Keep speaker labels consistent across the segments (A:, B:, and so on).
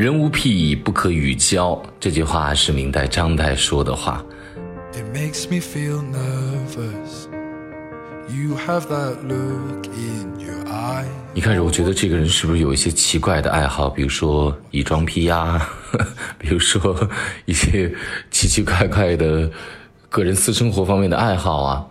A: 人无癖不可与交，这句话是明代张岱说的话。
B: It makes me feel nervous. You have that look in your eye.
A: 一开始我觉得这个人是不是有一些奇怪的爱好，比如说异装癖呀，比如说一些奇奇怪怪的个人私生活方面的爱好啊。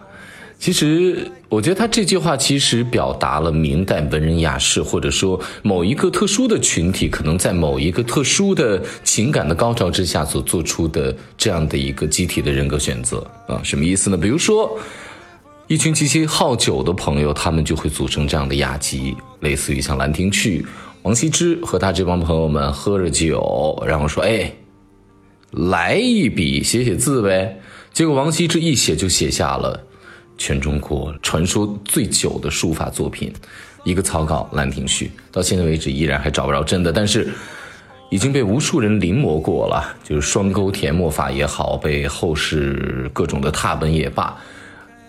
A: 其实，我觉得他这句话其实表达了明代文人雅士，或者说某一个特殊的群体，可能在某一个特殊的情感的高潮之下所做出的这样的一个集体的人格选择啊。什么意思呢？比如说，一群极其好酒的朋友，他们就会组成这样的雅集，类似于像《兰亭序》，王羲之和他这帮朋友们喝着酒，然后说：“哎，来一笔，写写字呗。”结果王羲之一写就写下了。全中国传说最久的书法作品，一个草稿《兰亭序》，到现在为止依然还找不着真的，但是已经被无数人临摹过了，就是双钩填墨法也好，被后世各种的拓本也罢，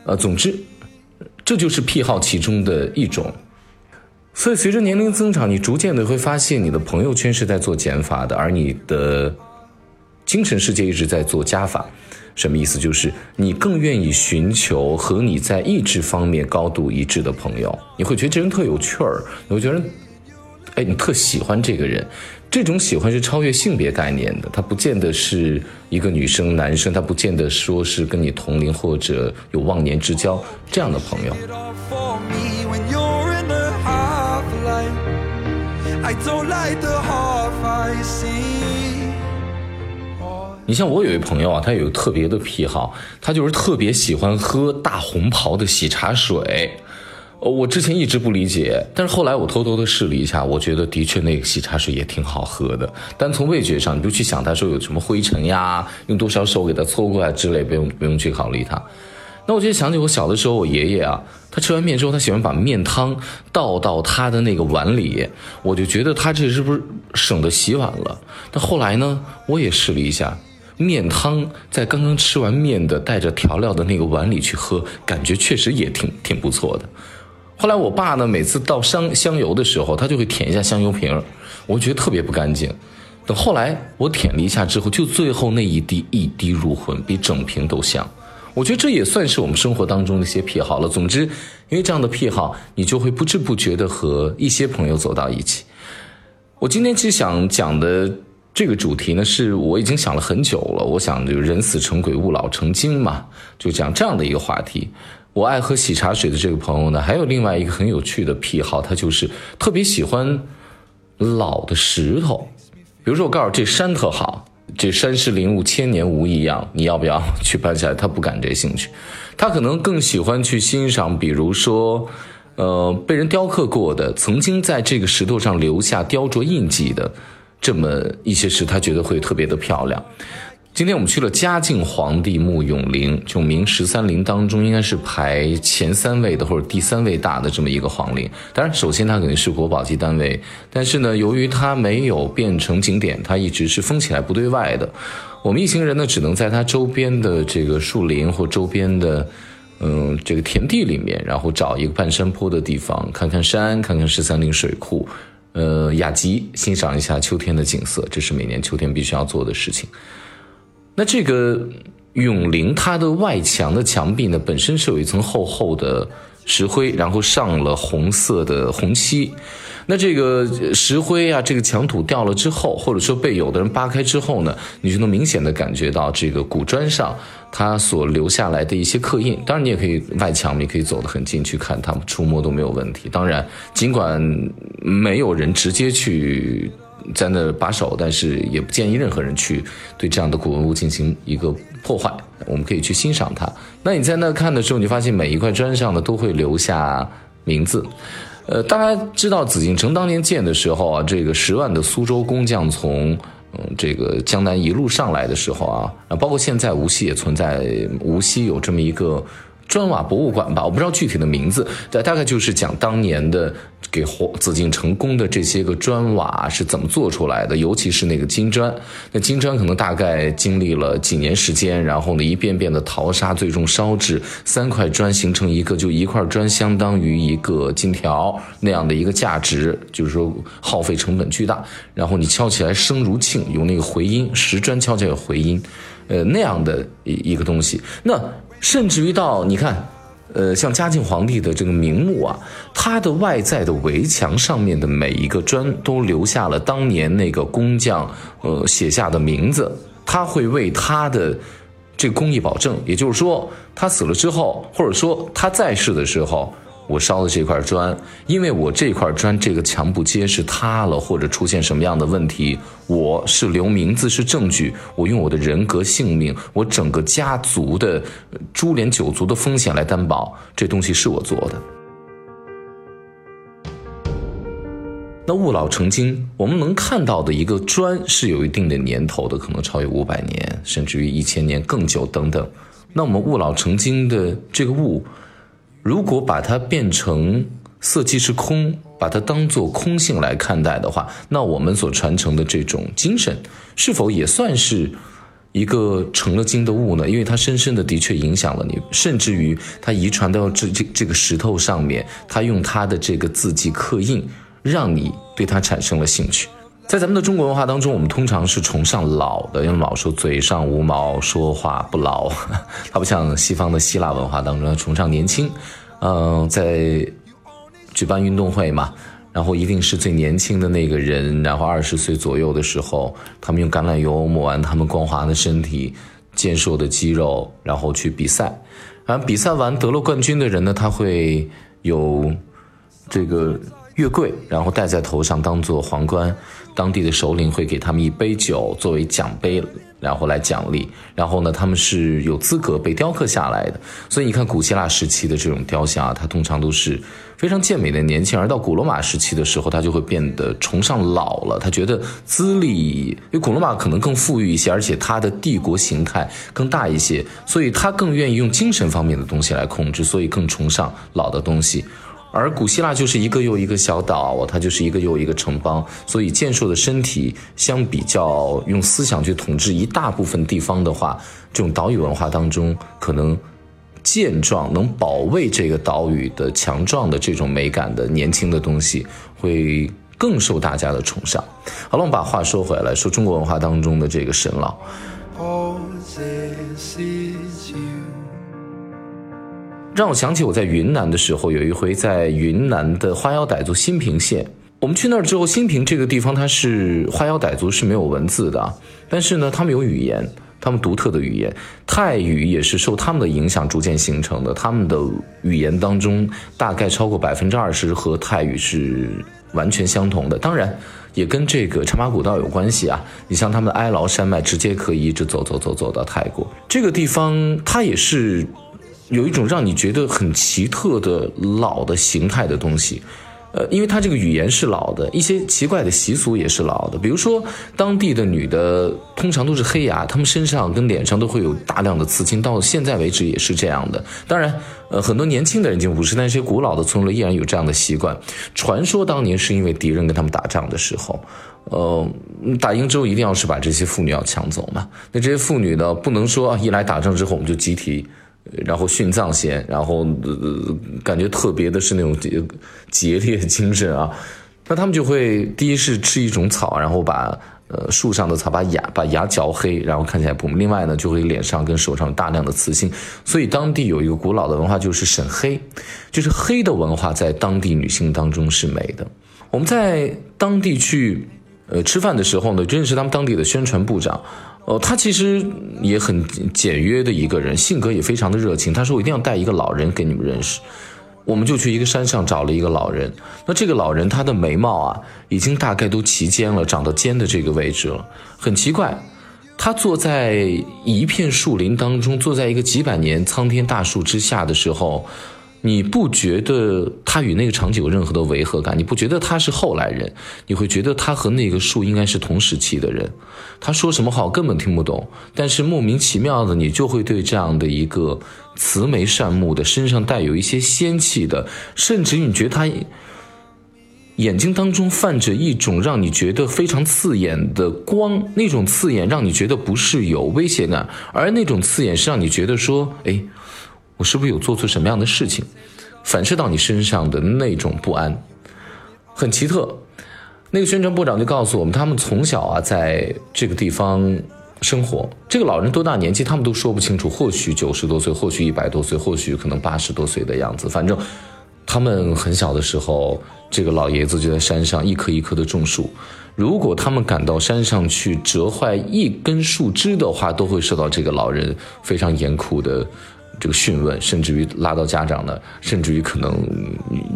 A: 呃，总之，这就是癖好其中的一种。所以随着年龄增长，你逐渐的会发现，你的朋友圈是在做减法的，而你的精神世界一直在做加法。什么意思？就是你更愿意寻求和你在意志方面高度一致的朋友，你会觉得这人特有趣儿，你会觉得，哎，你特喜欢这个人。这种喜欢是超越性别概念的，他不见得是一个女生、男生，他不见得说是跟你同龄或者有忘年之交这样的朋友。
B: I don't like the half I see.
A: 你像我有一朋友啊，他有个特别的癖好，他就是特别喜欢喝大红袍的喜茶水。呃，我之前一直不理解，但是后来我偷偷的试了一下，我觉得的确那个喜茶水也挺好喝的。但从味觉上，你就去想他说有什么灰尘呀，用多少手给它搓过来之类，不用不用去考虑它。那我就想起我小的时候，我爷爷啊，他吃完面之后，他喜欢把面汤倒到他的那个碗里，我就觉得他这是不是省得洗碗了？但后来呢，我也试了一下。面汤在刚刚吃完面的带着调料的那个碗里去喝，感觉确实也挺挺不错的。后来我爸呢，每次倒香香油的时候，他就会舔一下香油瓶，我觉得特别不干净。等后来我舔了一下之后，就最后那一滴一滴入魂，比整瓶都香。我觉得这也算是我们生活当中的一些癖好了。总之，因为这样的癖好，你就会不知不觉的和一些朋友走到一起。我今天其实想讲的这个主题呢，是我已经想了很久了。我想就人死成鬼，物老成精嘛，就讲这样的一个话题。我爱喝喜茶水的这个朋友呢，还有另外一个很有趣的癖好，他就是特别喜欢老的石头。比如说，我告诉这山特好，这山石林物千年无异样，你要不要去搬下来？他不感这兴趣，他可能更喜欢去欣赏，比如说，呃，被人雕刻过的，曾经在这个石头上留下雕琢印记的这么一些事，他觉得会特别的漂亮。今天我们去了嘉靖皇帝墓永陵，就明十三陵当中应该是排前三位的或者第三位大的这么一个皇陵。当然，首先它肯定是国宝级单位，但是呢，由于它没有变成景点，它一直是封起来不对外的。我们一行人呢，只能在它周边的这个树林或周边的嗯这个田地里面，然后找一个半山坡的地方，看看山，看看十三陵水库，呃雅集，欣赏一下秋天的景色，这是每年秋天必须要做的事情。那这个永陵它的外墙的墙壁呢，本身是有一层厚厚的石灰，然后上了红色的红漆。那这个石灰啊，这个墙土掉了之后，或者说被有的人扒开之后呢，你就能明显的感觉到这个古砖上它所留下来的一些刻印。当然，你也可以外墙，你可以走得很近去看它们，触摸都没有问题。当然，尽管没有人直接去。在那把守，但是也不建议任何人去对这样的古文物进行一个破坏。我们可以去欣赏它。那你在那看的时候，你发现每一块砖上呢都会留下名字。呃，大家知道紫禁城当年建的时候啊，这个十万的苏州工匠从嗯这个江南一路上来的时候啊，啊，包括现在无锡也存在，无锡有这么一个砖瓦博物馆吧，我不知道具体的名字，大大概就是讲当年的给紫禁城宫的这些个砖瓦是怎么做出来的，尤其是那个金砖。那金砖可能大概经历了几年时间，然后呢一遍遍的淘沙，最终烧制，三块砖形成一个，就一块砖相当于一个金条那样的一个价值，就是说耗费成本巨大。然后你敲起来声如磬，有那个回音，石砖敲起来有回音，呃那样的一一个东西。那甚至于到你看，呃，像嘉靖皇帝的这个陵墓啊，它的外在的围墙上面的每一个砖都留下了当年那个工匠呃写下的名字，他会为他的这个工艺保证。也就是说，他死了之后，或者说他在世的时候。我烧的这块砖，因为我这块砖这个墙不结实塌了，或者出现什么样的问题，我是留名字是证据，我用我的人格性命，我整个家族的株连九族的风险来担保，这东西是我做的。那物老成精，我们能看到的一个砖是有一定的年头的，可能超越五百年，甚至于一千年更久等等。那我们物老成精的这个物。如果把它变成色即是空，把它当做空性来看待的话，那我们所传承的这种精神，是否也算是一个成了精的物呢？因为它深深的的确影响了你，甚至于它遗传到这这这个石头上面，它用它的这个字迹刻印，让你对它产生了兴趣。在咱们的中国文化当中，我们通常是崇尚老的，因为老说嘴上无毛，说话不牢。它不像西方的希腊文化当中崇尚年轻。嗯，在举办运动会嘛，然后一定是最年轻的那个人，然后二十岁左右的时候，他们用橄榄油抹完他们光滑的身体、健硕的肌肉，然后去比赛。然后比赛完得了冠军的人呢，他会有这个越贵，然后戴在头上当做皇冠。当地的首领会给他们一杯酒作为奖杯，然后来奖励。然后呢，他们是有资格被雕刻下来的。所以你看，古希腊时期的这种雕像啊，它通常都是非常健美的年轻而到古罗马时期的时候，他就会变得崇尚老了。他觉得资历，因为古罗马可能更富裕一些，而且它的帝国形态更大一些，所以他更愿意用精神方面的东西来控制，所以更崇尚老的东西。而古希腊就是一个又一个小岛，它就是一个又一个城邦，所以健硕的身体相比较用思想去统治一大部分地方的话，这种岛屿文化当中，可能健壮能保卫这个岛屿的强壮的这种美感的年轻的东西，会更受大家的崇尚。好了，我们把话说回来，说中国文化当中的这个神老。让我想起我在云南的时候，有一回在云南的花腰傣族新平县，我们去那儿之后，新平这个地方它是花腰傣族是没有文字的，但是呢，他们有语言，他们独特的语言，泰语也是受他们的影响逐渐形成的，他们的语言当中大概超过百分之二十和泰语是完全相同的，当然也跟这个茶马古道有关系啊。你像他们的哀牢山脉，直接可以一直走走走走到泰国这个地方，它也是。有一种让你觉得很奇特的老的形态的东西，呃，因为它这个语言是老的，一些奇怪的习俗也是老的。比如说，当地的女的通常都是黑牙，她们身上跟脸上都会有大量的刺青，到现在为止也是这样的。当然，呃，很多年轻的人已经不是，但一些古老的村落依然有这样的习惯。传说当年是因为敌人跟他们打仗的时候，呃，打赢之后一定要是把这些妇女要抢走嘛。那这些妇女呢，不能说一来打仗之后我们就集体。然后殉葬先，然后呃感觉特别的是那种节节烈精神啊，那他们就会第一是吃一种草，然后把呃树上的草把牙把牙嚼黑，然后看起来不。另外呢，就会脸上跟手上大量的刺青，所以当地有一个古老的文化就是审黑，就是黑的文化在当地女性当中是美的。我们在当地去呃吃饭的时候呢，认识他们当地的宣传部长。哦，他其实也很简约的一个人，性格也非常的热情。他说：“我一定要带一个老人给你们认识。”我们就去一个山上找了一个老人。那这个老人他的眉毛啊，已经大概都齐肩了，长到肩的这个位置了。很奇怪，他坐在一片树林当中，坐在一个几百年苍天大树之下的时候，你不觉得他与那个场景有任何的违和感？你不觉得他是后来人？你会觉得他和那个树应该是同时期的人？他说什么话我根本听不懂，但是莫名其妙的，你就会对这样的一个慈眉善目的、身上带有一些仙气的，甚至你觉得他眼睛当中泛着一种让你觉得非常刺眼的光，那种刺眼让你觉得不是有威胁感，而那种刺眼是让你觉得说，哎。我是不是有做错什么样的事情，反射到你身上的那种不安，很奇特。那个宣传部长就告诉我们，他们从小啊在这个地方生活。这个老人多大年纪，他们都说不清楚，或许九十多岁，或许一百多岁，或许可能八十多岁的样子。反正他们很小的时候，这个老爷子就在山上一棵一棵的种树。如果他们赶到山上去折坏一根树枝的话，都会受到这个老人非常严酷的。这个讯问，甚至于拉到家长呢，甚至于可能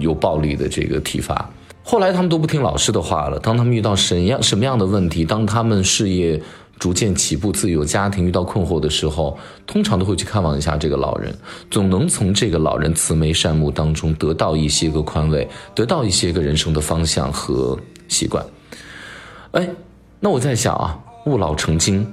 A: 有暴力的这个体罚。后来他们都不听老师的话了。当他们遇到什样什么样的问题，当他们事业逐渐起步，自由家庭遇到困惑的时候，通常都会去看望一下这个老人，总能从这个老人慈眉善目当中得到一些个宽慰，得到一些个人生的方向和习惯。哎，那我在想啊，物老成精。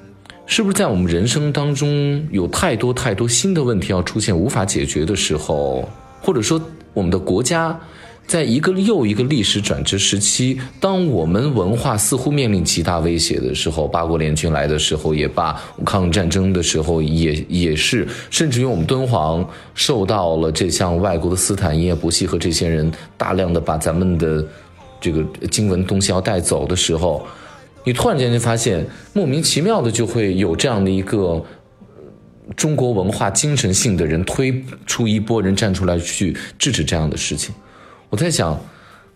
A: 是不是在我们人生当中有太多太多新的问题要出现无法解决的时候，或者说我们的国家在一个又一个历史转折时期，当我们文化似乎面临极大威胁的时候，八国联军来的时候也罢，抗日战争的时候也也是，甚至于我们敦煌受到了这项外国的斯坦因、伯希和这些人大量的把咱们的这个经文东西要带走的时候。你突然间就发现，莫名其妙的就会有这样的一个中国文化精神性的人推出一波人站出来去制止这样的事情。我在想，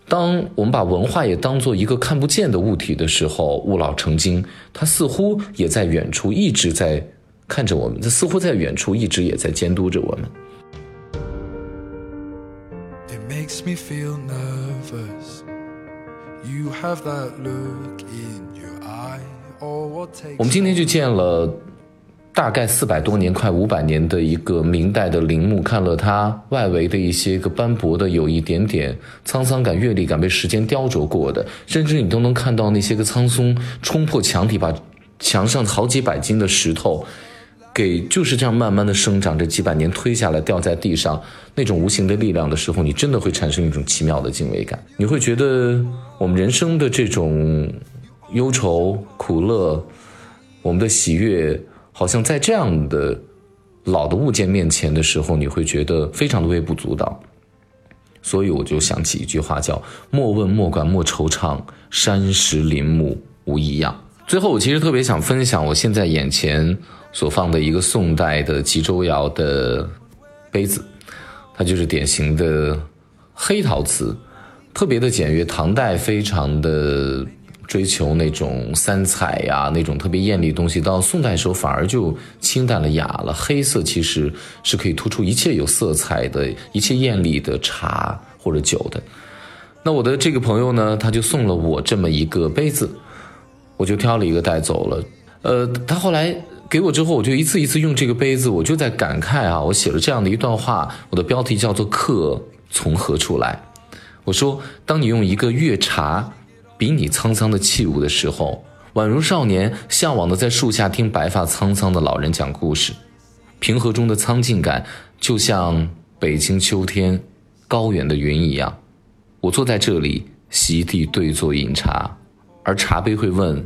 A: 当我们把文化也当做一个看不见的物体的时候，物老成精，它似乎也在远处一直在看着我们，它似乎在远处一直也在监督着我们。It makes me feel nervous. You have that look in 我们今天就见了大概四百多年、快五百年的一个明代的陵墓，看了它外围的一些个斑驳的、有一点点沧桑感、阅历感被时间雕琢过的，甚至你都能看到那些个苍松冲破墙体，把墙上好几百斤的石头给就是这样慢慢的生长着几百年推下来掉在地上，那种无形的力量的时候，你真的会产生一种奇妙的敬畏感。你会觉得我们人生的这种。忧愁、苦乐，我们的喜悦，好像在这样的老的物件面前的时候，你会觉得非常的微不足道。所以我就想起一句话，叫“莫问莫管莫惆怅，山石林木无异样”。最后，我其实特别想分享我现在眼前所放的一个宋代的吉州窑的杯子，它就是典型的黑陶瓷，特别的简约，唐代非常的。追求那种三彩呀，那种特别艳丽的东西，到宋代时候反而就清淡了、雅了。黑色其实是可以突出一切有色彩的一切艳丽的茶或者酒的。那我的这个朋友呢，他就送了我这么一个杯子，我就挑了一个带走了。呃，他后来给我之后，我就一次一次用这个杯子，我就在感慨啊，我写了这样的一段话，我的标题叫做“客从何处来”。我说，当你用一个月茶。比你沧桑的器物的时候，宛如少年向往的在树下听白发苍苍的老人讲故事，平和中的苍劲感，就像北京秋天高远的云一样。我坐在这里，席地对坐饮茶，而茶杯会问：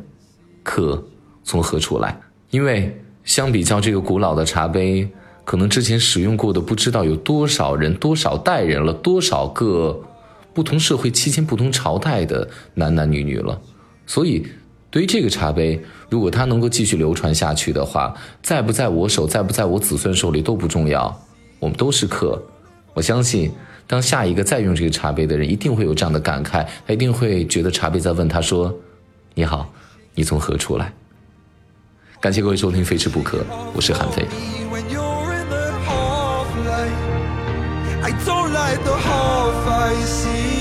A: 客从何处来？因为相比较这个古老的茶杯，可能之前使用过的不知道有多少人、多少代人了，多少个。不同社会期间、不同朝代的男男女女了，所以对于这个茶杯，如果它能够继续流传下去的话，在不在我手，在不在我子孙手里都不重要，我们都是客。我相信，当下一个再用这个茶杯的人，一定会有这样的感慨，他一定会觉得茶杯在问他说：“你好，你从何处来？”感谢各位收听《非吃不可》，我是韩飞。I don't like the half I see